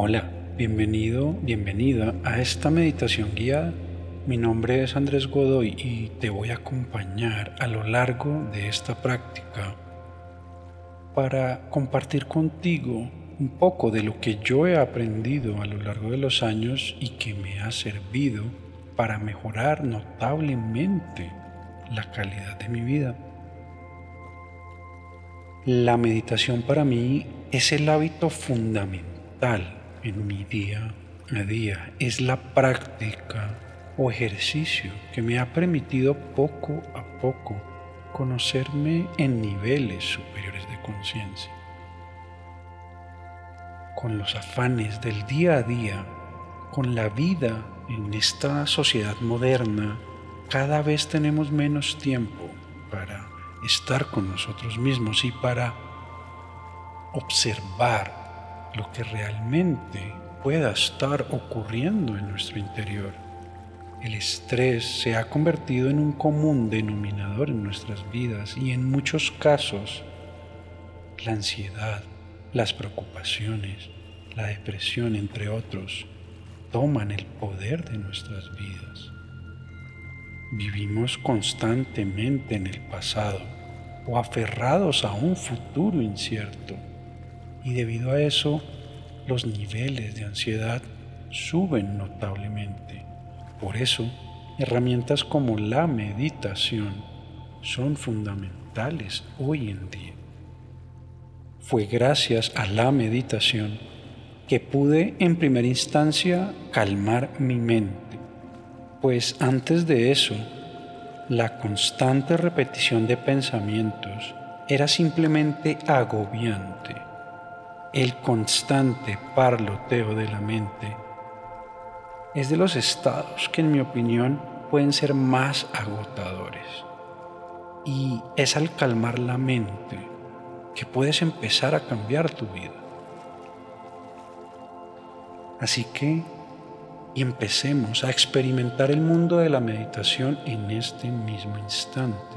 Hola, bienvenido, bienvenida a esta meditación guiada. Mi nombre es Andrés Godoy y te voy a acompañar a lo largo de esta práctica para compartir contigo un poco de lo que yo he aprendido a lo largo de los años y que me ha servido para mejorar notablemente la calidad de mi vida. La meditación para mí es el hábito fundamental en mi día a día. Es la práctica o ejercicio que me ha permitido poco a poco conocerme en niveles superiores de conciencia. Con los afanes del día a día, con la vida en esta sociedad moderna, cada vez tenemos menos tiempo para estar con nosotros mismos y para observar lo que realmente pueda estar ocurriendo en nuestro interior. El estrés se ha convertido en un común denominador en nuestras vidas y en muchos casos la ansiedad, las preocupaciones, la depresión, entre otros, toman el poder de nuestras vidas. Vivimos constantemente en el pasado o aferrados a un futuro incierto y debido a eso los niveles de ansiedad suben notablemente. Por eso, herramientas como la meditación son fundamentales hoy en día. Fue gracias a la meditación que pude en primera instancia calmar mi mente, pues antes de eso, la constante repetición de pensamientos era simplemente agobiante el constante parloteo de la mente es de los estados que en mi opinión pueden ser más agotadores. Y es al calmar la mente que puedes empezar a cambiar tu vida. Así que empecemos a experimentar el mundo de la meditación en este mismo instante.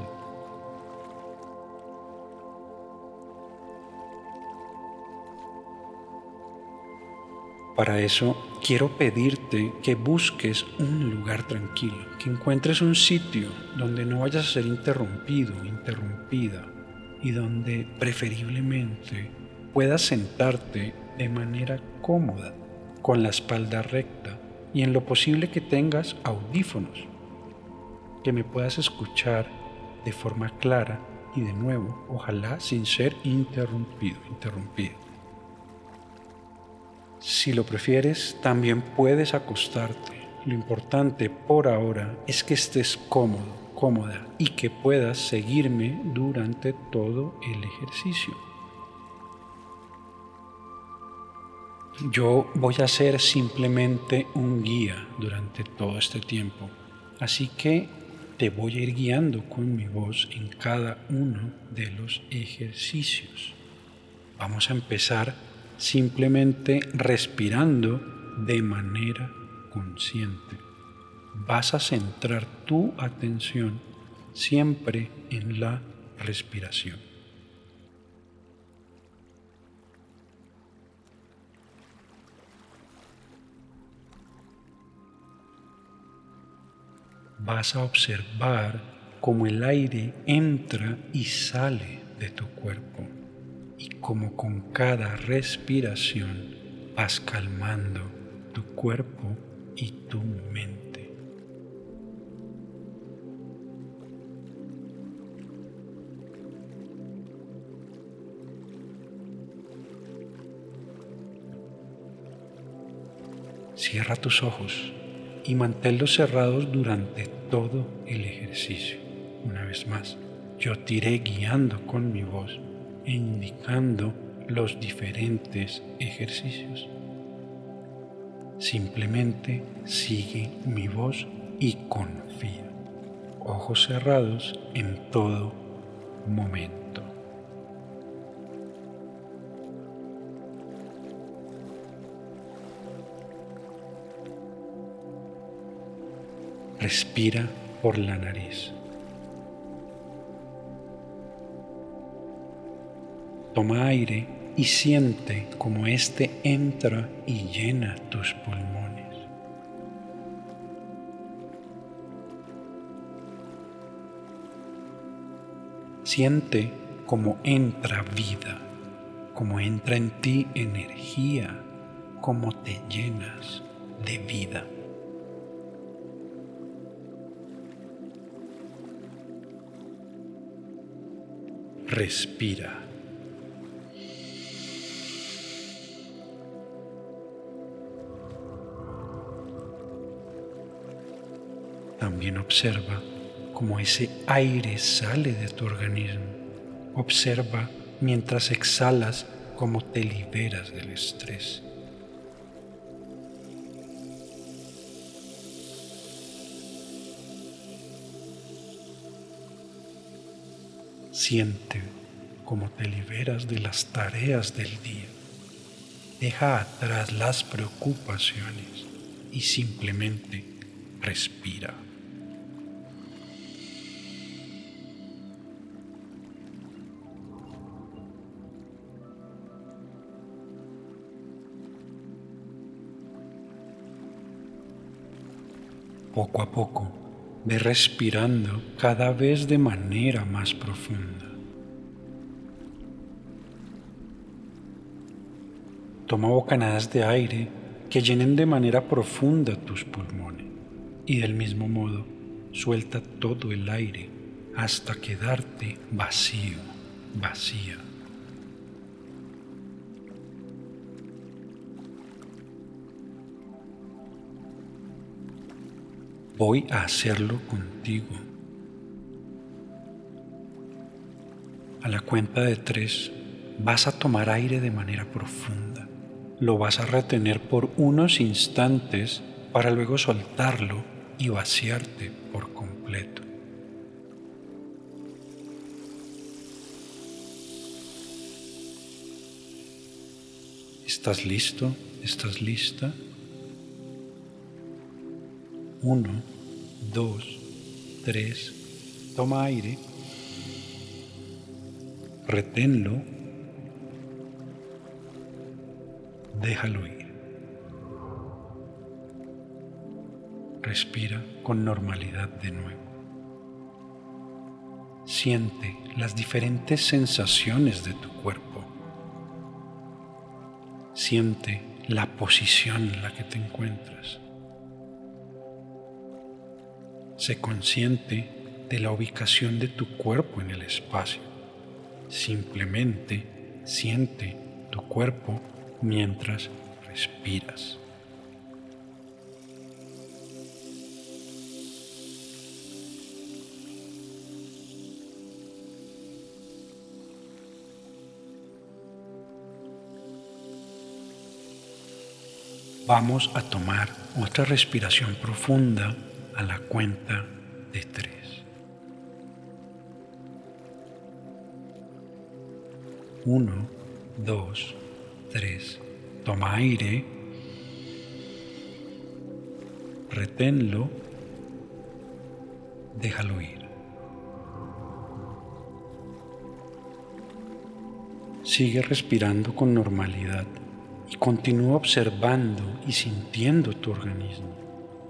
Para eso quiero pedirte que busques un lugar tranquilo, que encuentres un sitio donde no vayas a ser interrumpido, interrumpida y donde preferiblemente puedas sentarte de manera cómoda, con la espalda recta y en lo posible que tengas audífonos, que me puedas escuchar de forma clara y de nuevo, ojalá sin ser interrumpido, interrumpido. Si lo prefieres, también puedes acostarte. Lo importante por ahora es que estés cómodo, cómoda y que puedas seguirme durante todo el ejercicio. Yo voy a ser simplemente un guía durante todo este tiempo, así que te voy a ir guiando con mi voz en cada uno de los ejercicios. Vamos a empezar simplemente respirando de manera consciente. Vas a centrar tu atención siempre en la respiración. Vas a observar cómo el aire entra y sale de tu cuerpo y como con cada respiración vas calmando tu cuerpo y tu mente. Cierra tus ojos y manténlos cerrados durante todo el ejercicio. Una vez más, yo te iré guiando con mi voz indicando los diferentes ejercicios. Simplemente sigue mi voz y confía. Ojos cerrados en todo momento. Respira por la nariz. Toma aire y siente como éste entra y llena tus pulmones. Siente como entra vida, como entra en ti energía, como te llenas de vida. Respira. Observa cómo ese aire sale de tu organismo. Observa mientras exhalas cómo te liberas del estrés. Siente cómo te liberas de las tareas del día. Deja atrás las preocupaciones y simplemente respira. Poco a poco, ve respirando cada vez de manera más profunda. Toma bocanadas de aire que llenen de manera profunda tus pulmones y del mismo modo suelta todo el aire hasta quedarte vacío, vacía. Voy a hacerlo contigo. A la cuenta de tres vas a tomar aire de manera profunda. Lo vas a retener por unos instantes para luego soltarlo y vaciarte por completo. ¿Estás listo? ¿Estás lista? Uno, dos, tres. Toma aire. Reténlo. Déjalo ir. Respira con normalidad de nuevo. Siente las diferentes sensaciones de tu cuerpo. Siente la posición en la que te encuentras. Sé consciente de la ubicación de tu cuerpo en el espacio. Simplemente siente tu cuerpo mientras respiras. Vamos a tomar otra respiración profunda a la cuenta de tres. Uno, dos, tres. Toma aire. Reténlo. Déjalo ir. Sigue respirando con normalidad y continúa observando y sintiendo tu organismo.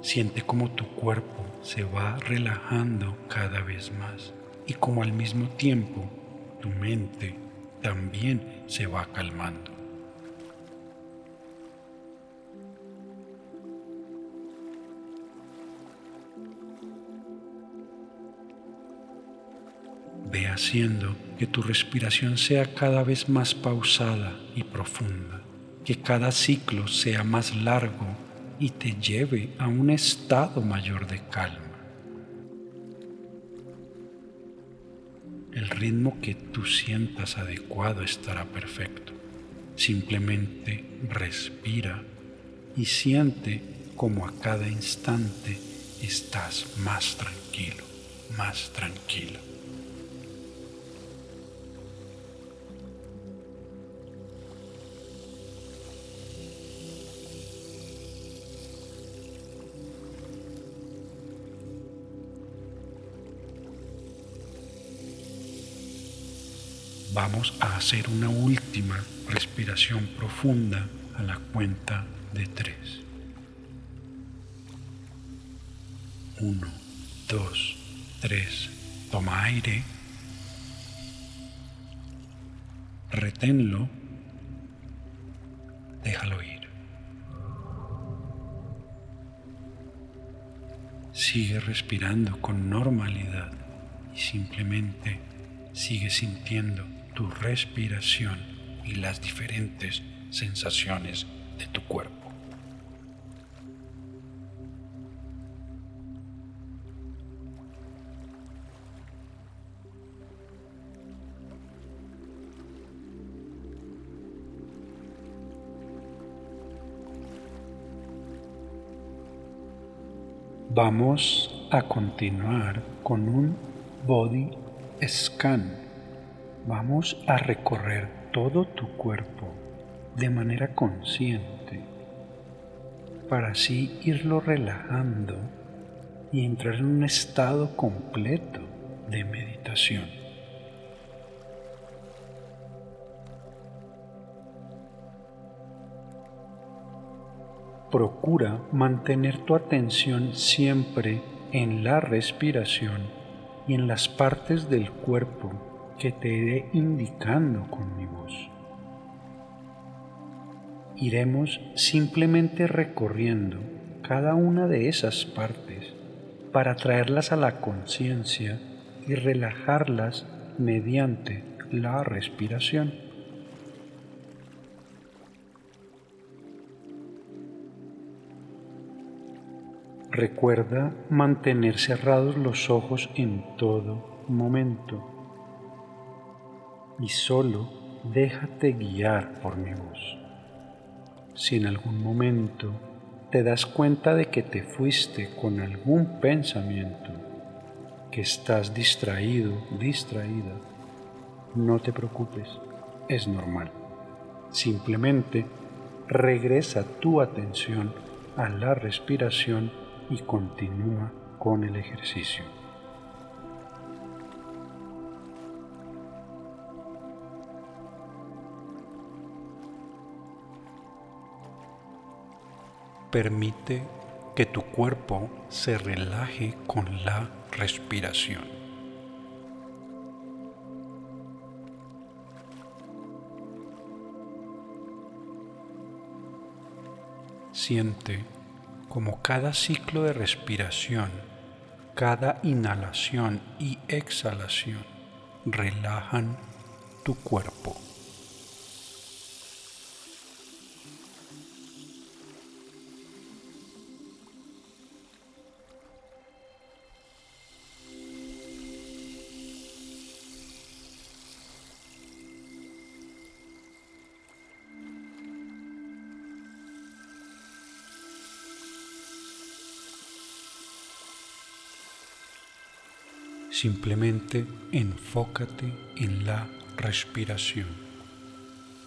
Siente cómo tu cuerpo se va relajando cada vez más y como al mismo tiempo tu mente también se va calmando. Ve haciendo que tu respiración sea cada vez más pausada y profunda, que cada ciclo sea más largo y te lleve a un estado mayor de calma. El ritmo que tú sientas adecuado estará perfecto. Simplemente respira y siente como a cada instante estás más tranquilo, más tranquilo. A hacer una última respiración profunda a la cuenta de tres. Uno, dos, tres. Toma aire. Reténlo. Déjalo ir. Sigue respirando con normalidad y simplemente sigue sintiendo tu respiración y las diferentes sensaciones de tu cuerpo. Vamos a continuar con un body scan. Vamos a recorrer todo tu cuerpo de manera consciente para así irlo relajando y entrar en un estado completo de meditación. Procura mantener tu atención siempre en la respiración y en las partes del cuerpo que te iré indicando con mi voz. Iremos simplemente recorriendo cada una de esas partes para traerlas a la conciencia y relajarlas mediante la respiración. Recuerda mantener cerrados los ojos en todo momento y solo déjate guiar por mi voz. Si en algún momento te das cuenta de que te fuiste con algún pensamiento, que estás distraído, distraída, no te preocupes, es normal. Simplemente regresa tu atención a la respiración y continúa con el ejercicio. Permite que tu cuerpo se relaje con la respiración. Siente como cada ciclo de respiración, cada inhalación y exhalación relajan tu cuerpo. Simplemente enfócate en la respiración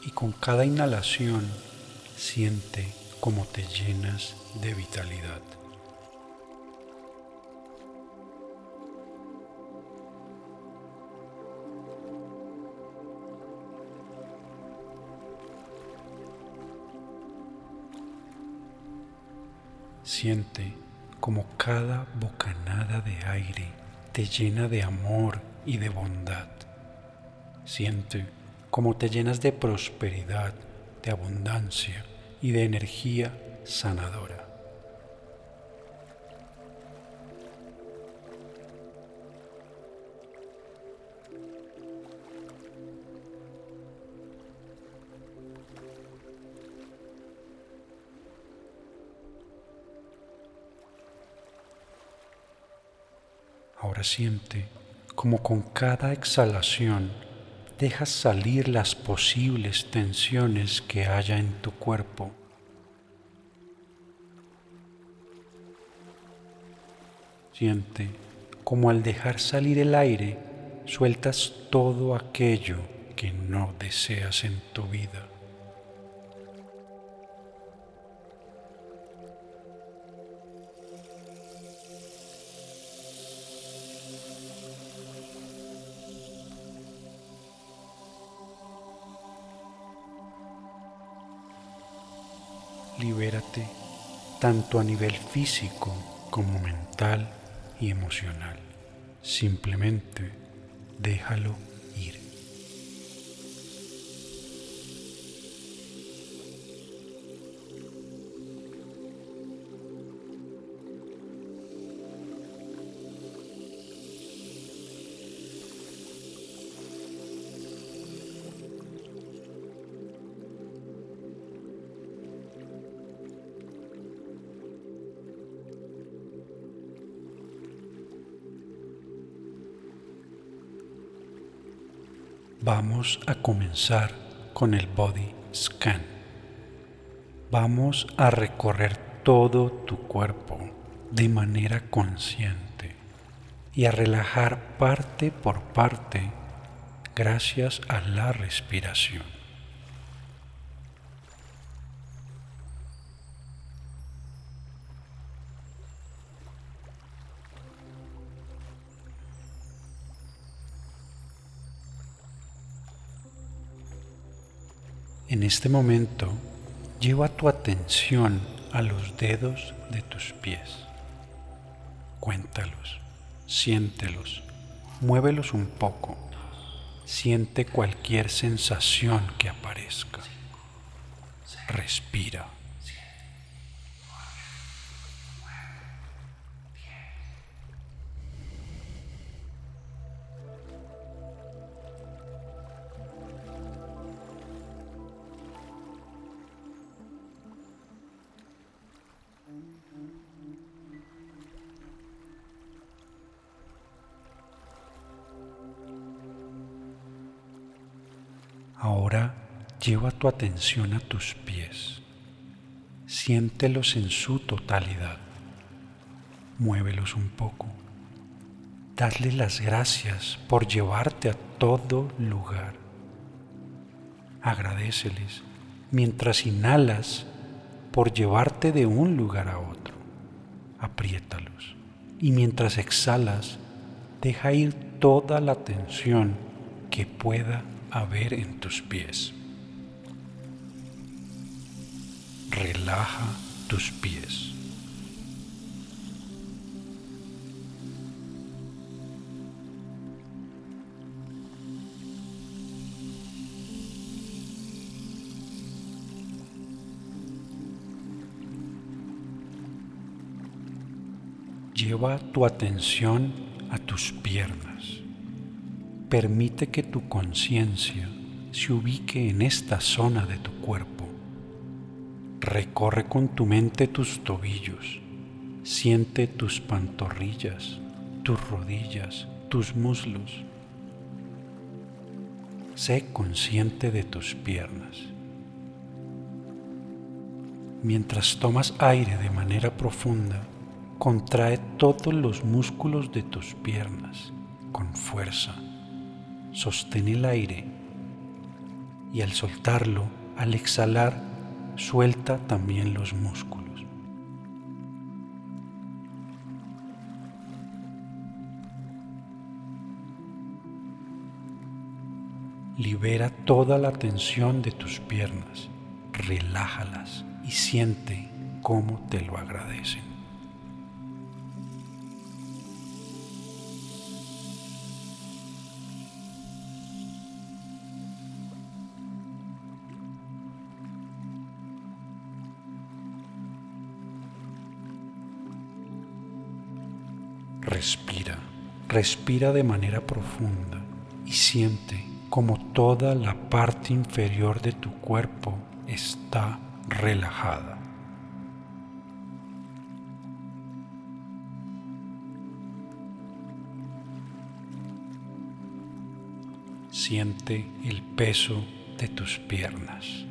y con cada inhalación siente cómo te llenas de vitalidad. Siente como cada bocanada de aire te llena de amor y de bondad. Siente cómo te llenas de prosperidad, de abundancia y de energía sanadora. Siente como con cada exhalación dejas salir las posibles tensiones que haya en tu cuerpo. Siente como al dejar salir el aire sueltas todo aquello que no deseas en tu vida. Libérate tanto a nivel físico como mental y emocional. Simplemente déjalo Vamos a comenzar con el body scan. Vamos a recorrer todo tu cuerpo de manera consciente y a relajar parte por parte gracias a la respiración. En este momento, lleva tu atención a los dedos de tus pies. Cuéntalos, siéntelos, muévelos un poco. Siente cualquier sensación que aparezca. Respira. Atención a tus pies. Siéntelos en su totalidad. Muévelos un poco. Dadle las gracias por llevarte a todo lugar. Agradeceles mientras inhalas por llevarte de un lugar a otro. Apriétalos. Y mientras exhalas, deja ir toda la tensión que pueda a ver en tus pies. Relaja tus pies. Lleva tu atención a tus piernas permite que tu conciencia se ubique en esta zona de tu cuerpo. Recorre con tu mente tus tobillos, siente tus pantorrillas, tus rodillas, tus muslos. Sé consciente de tus piernas. Mientras tomas aire de manera profunda, contrae todos los músculos de tus piernas con fuerza sostén el aire y al soltarlo, al exhalar, suelta también los músculos. Libera toda la tensión de tus piernas, relájalas y siente cómo te lo agradecen. Respira de manera profunda y siente como toda la parte inferior de tu cuerpo está relajada. Siente el peso de tus piernas.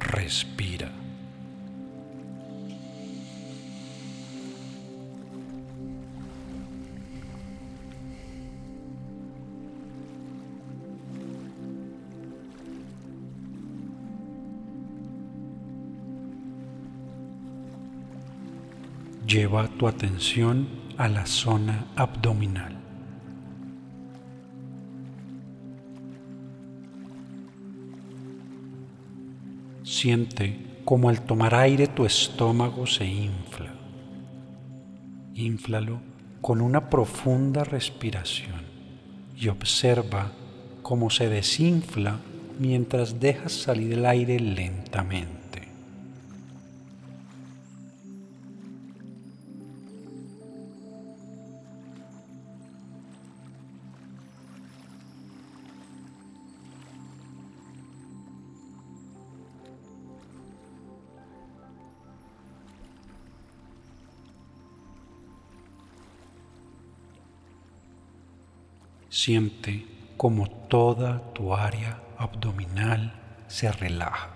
Respira. Tu atención a la zona abdominal. Siente como al tomar aire tu estómago se infla. Inflalo con una profunda respiración y observa cómo se desinfla mientras dejas salir el aire lentamente. Siente como toda tu área abdominal se relaja.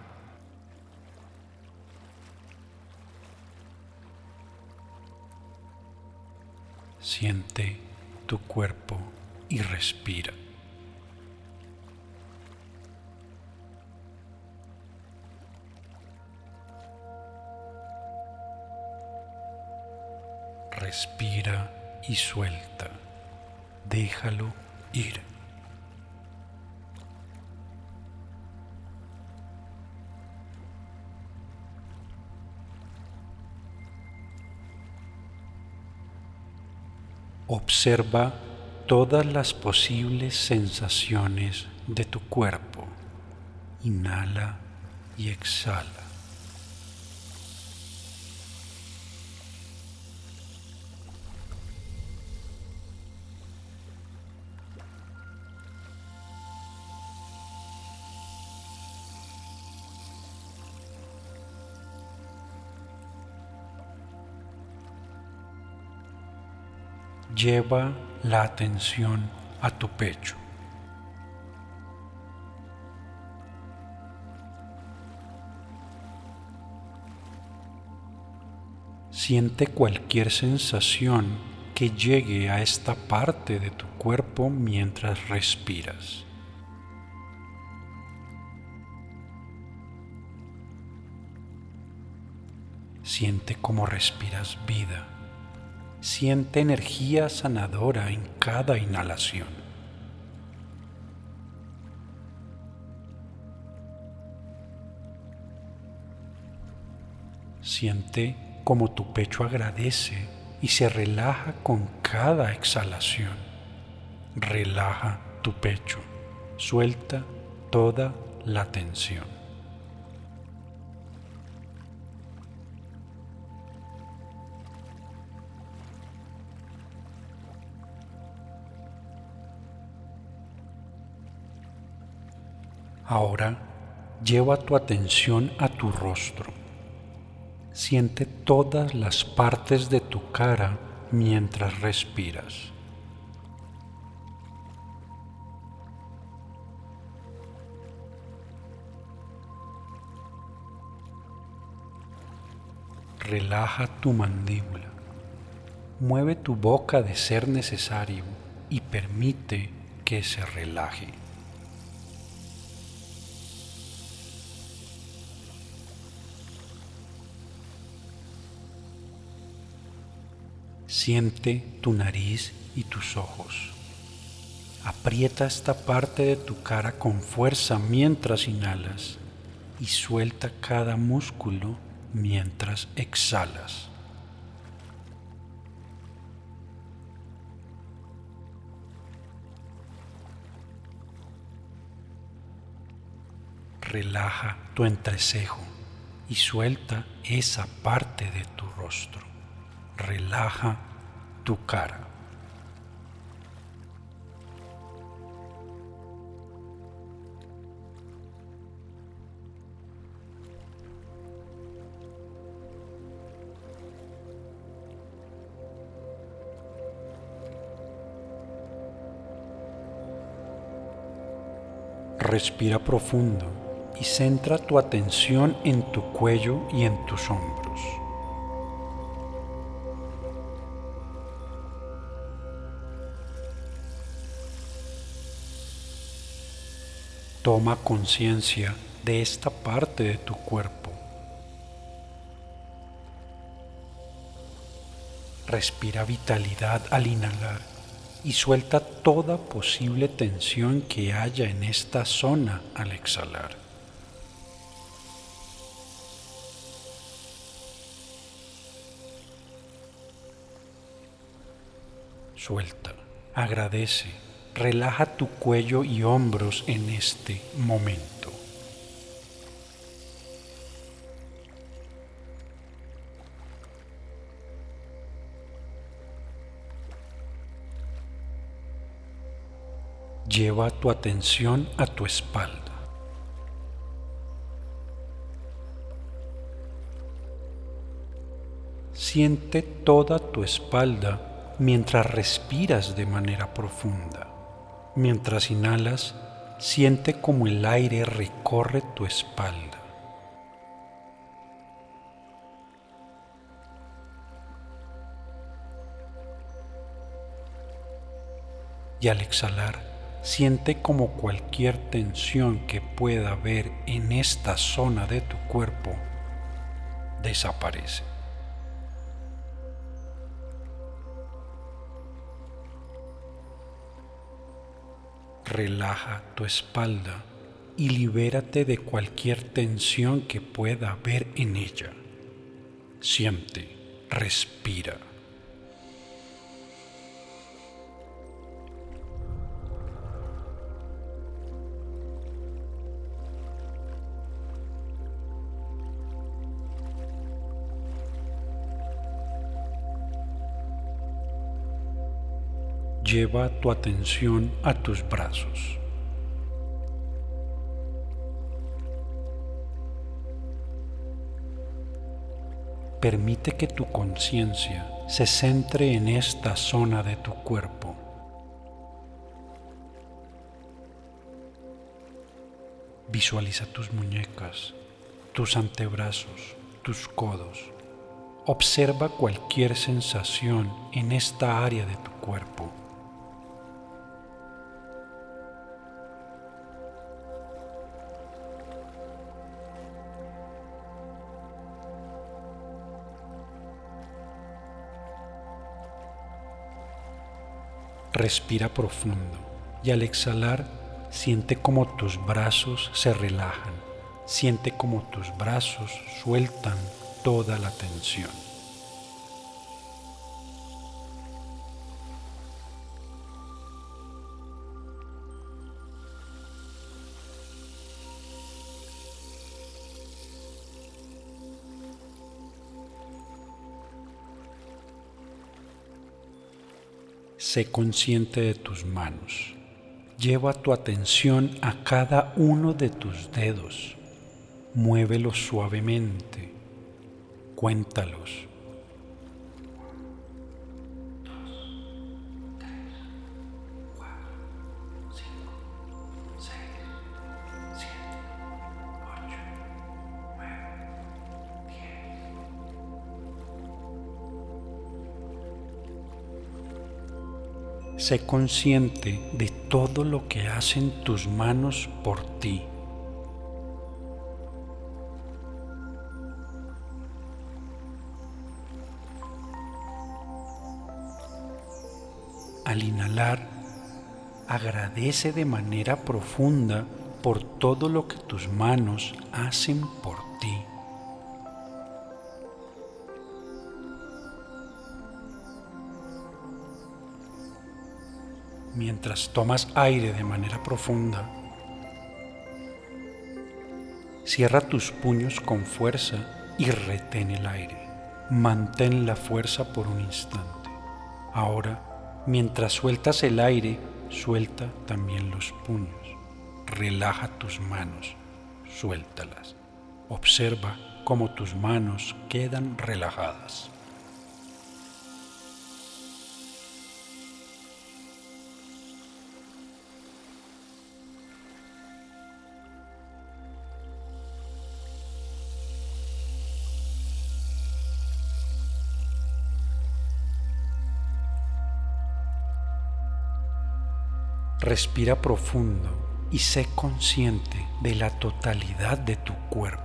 Siente tu cuerpo y respira. Respira y suelta. Déjalo ir. Observa todas las posibles sensaciones de tu cuerpo. Inhala y exhala. Lleva la atención a tu pecho. Siente cualquier sensación que llegue a esta parte de tu cuerpo mientras respiras. Siente cómo respiras vida. Siente energía sanadora en cada inhalación. Siente como tu pecho agradece y se relaja con cada exhalación. Relaja tu pecho. Suelta toda la tensión. Ahora lleva tu atención a tu rostro. Siente todas las partes de tu cara mientras respiras. Relaja tu mandíbula. Mueve tu boca de ser necesario y permite que se relaje. Siente tu nariz y tus ojos. Aprieta esta parte de tu cara con fuerza mientras inhalas y suelta cada músculo mientras exhalas. Relaja tu entrecejo y suelta esa parte de tu rostro. Relaja tu cara. Respira profundo y centra tu atención en tu cuello y en tus hombros. Toma conciencia de esta parte de tu cuerpo. Respira vitalidad al inhalar y suelta toda posible tensión que haya en esta zona al exhalar. Suelta, agradece Relaja tu cuello y hombros en este momento. Lleva tu atención a tu espalda. Siente toda tu espalda mientras respiras de manera profunda. Mientras inhalas, siente como el aire recorre tu espalda. Y al exhalar, Siente como cualquier tensión que pueda haber en esta zona de tu cuerpo desaparece. Relaja tu espalda y libérate de cualquier tensión que pueda haber en ella. Siente, respira. Lleva tu atención a tus brazos. Permite que tu conciencia se centre en esta zona de tu cuerpo. Visualiza tus muñecas, tus antebrazos, tus codos. Observa cualquier sensación en esta área de tu cuerpo. Respira profundo y al exhalar siente como tus brazos se relajan, siente como tus brazos sueltan toda la tensión. Sé consciente de tus manos. Lleva tu atención a cada uno de tus dedos. Muévelos suavemente. Cuéntalos. Sé consciente de todo lo que hacen tus manos por ti. Al inhalar, agradece de manera profunda por todo lo que tus manos hacen por ti. Mientras tomas aire de manera profunda. Cierra tus puños con fuerza y retén el aire. Mantén la fuerza por un instante. Ahora, mientras sueltas el aire, suelta también los puños. Relaja tus manos, suéltalas. Observa cómo tus manos quedan relajadas. Respira profundo y sé consciente de la totalidad de tu cuerpo.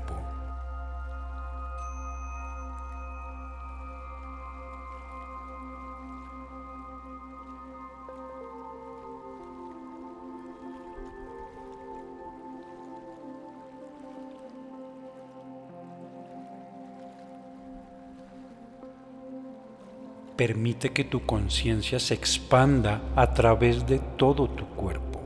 Permite que tu conciencia se expanda a través de todo tu cuerpo.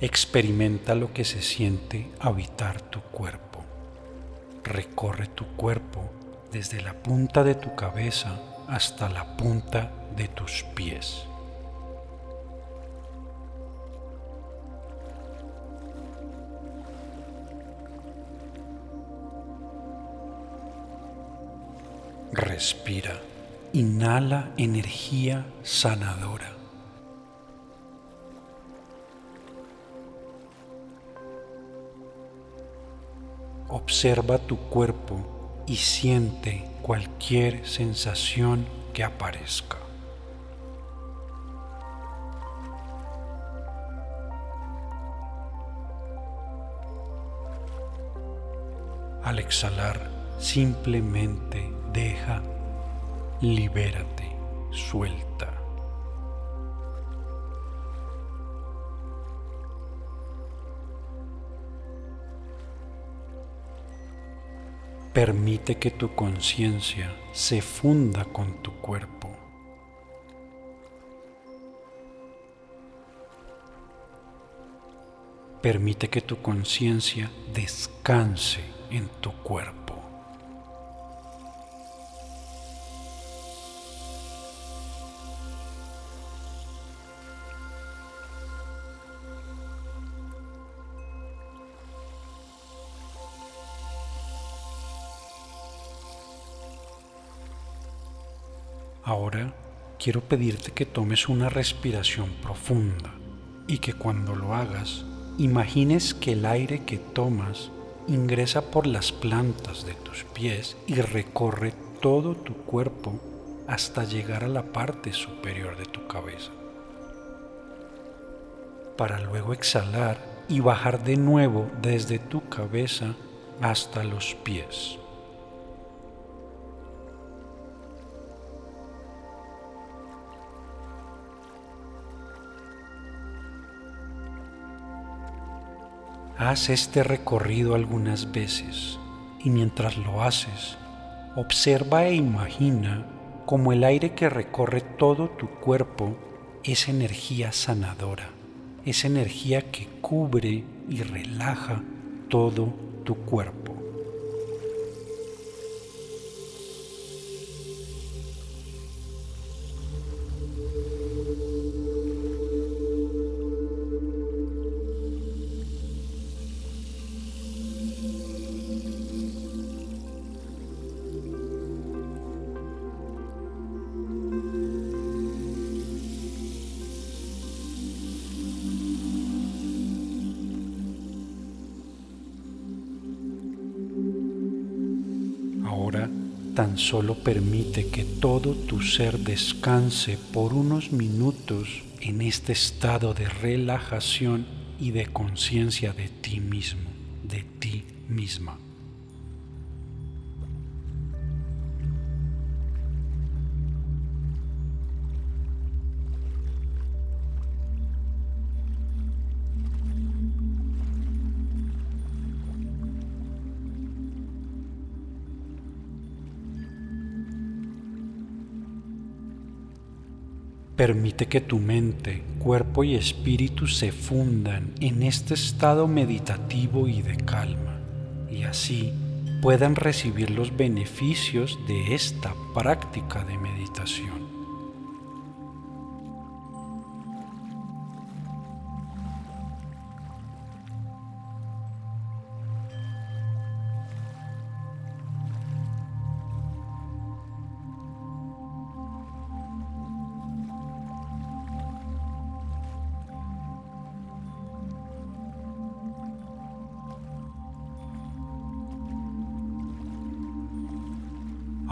Experimenta lo que se siente habitar tu cuerpo. Recorre tu cuerpo desde la punta de tu cabeza hasta la punta de tus pies. Respira. Inhala energía sanadora. Observa tu cuerpo y siente cualquier sensación que aparezca. Al exhalar, simplemente deja, libérate, suelta. Permite que tu conciencia se funda con tu cuerpo. Permite que tu conciencia descanse en tu cuerpo. Quiero pedirte que tomes una respiración profunda y que cuando lo hagas imagines que el aire que tomas ingresa por las plantas de tus pies y recorre todo tu cuerpo hasta llegar a la parte superior de tu cabeza. Para luego exhalar y bajar de nuevo desde tu cabeza hasta los pies. Haz este recorrido algunas veces y mientras lo haces, observa e imagina como el aire que recorre todo tu cuerpo es energía sanadora, es energía que cubre y relaja todo tu cuerpo. Tan solo permite que todo tu ser descanse por unos minutos en este estado de relajación y de conciencia de ti mismo, de ti misma. Permite que tu mente, cuerpo y espíritu se fundan en este estado meditativo y de calma, y así puedan recibir los beneficios de esta práctica de meditación.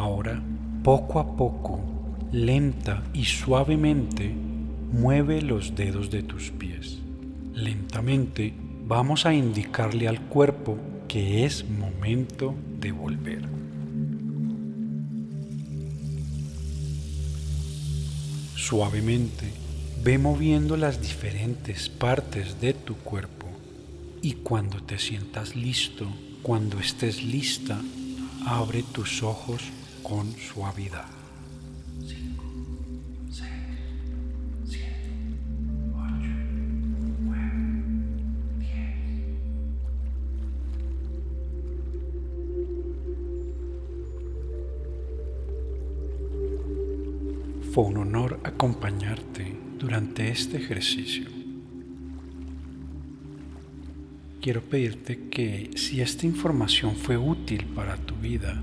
Ahora, poco a poco, lenta y suavemente, mueve los dedos de tus pies. Lentamente vamos a indicarle al cuerpo que es momento de volver. Suavemente, ve moviendo las diferentes partes de tu cuerpo y cuando te sientas listo, cuando estés lista, abre tus ojos con suavidad. Fue un honor acompañarte durante este ejercicio. Quiero pedirte que si esta información fue útil para tu vida,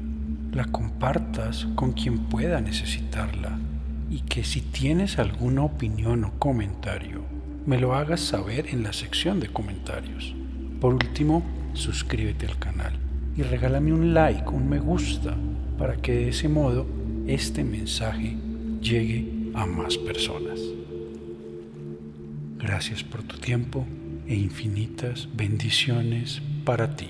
la compartas con quien pueda necesitarla y que si tienes alguna opinión o comentario, me lo hagas saber en la sección de comentarios. Por último, suscríbete al canal y regálame un like, un me gusta, para que de ese modo este mensaje llegue a más personas. Gracias por tu tiempo e infinitas bendiciones para ti.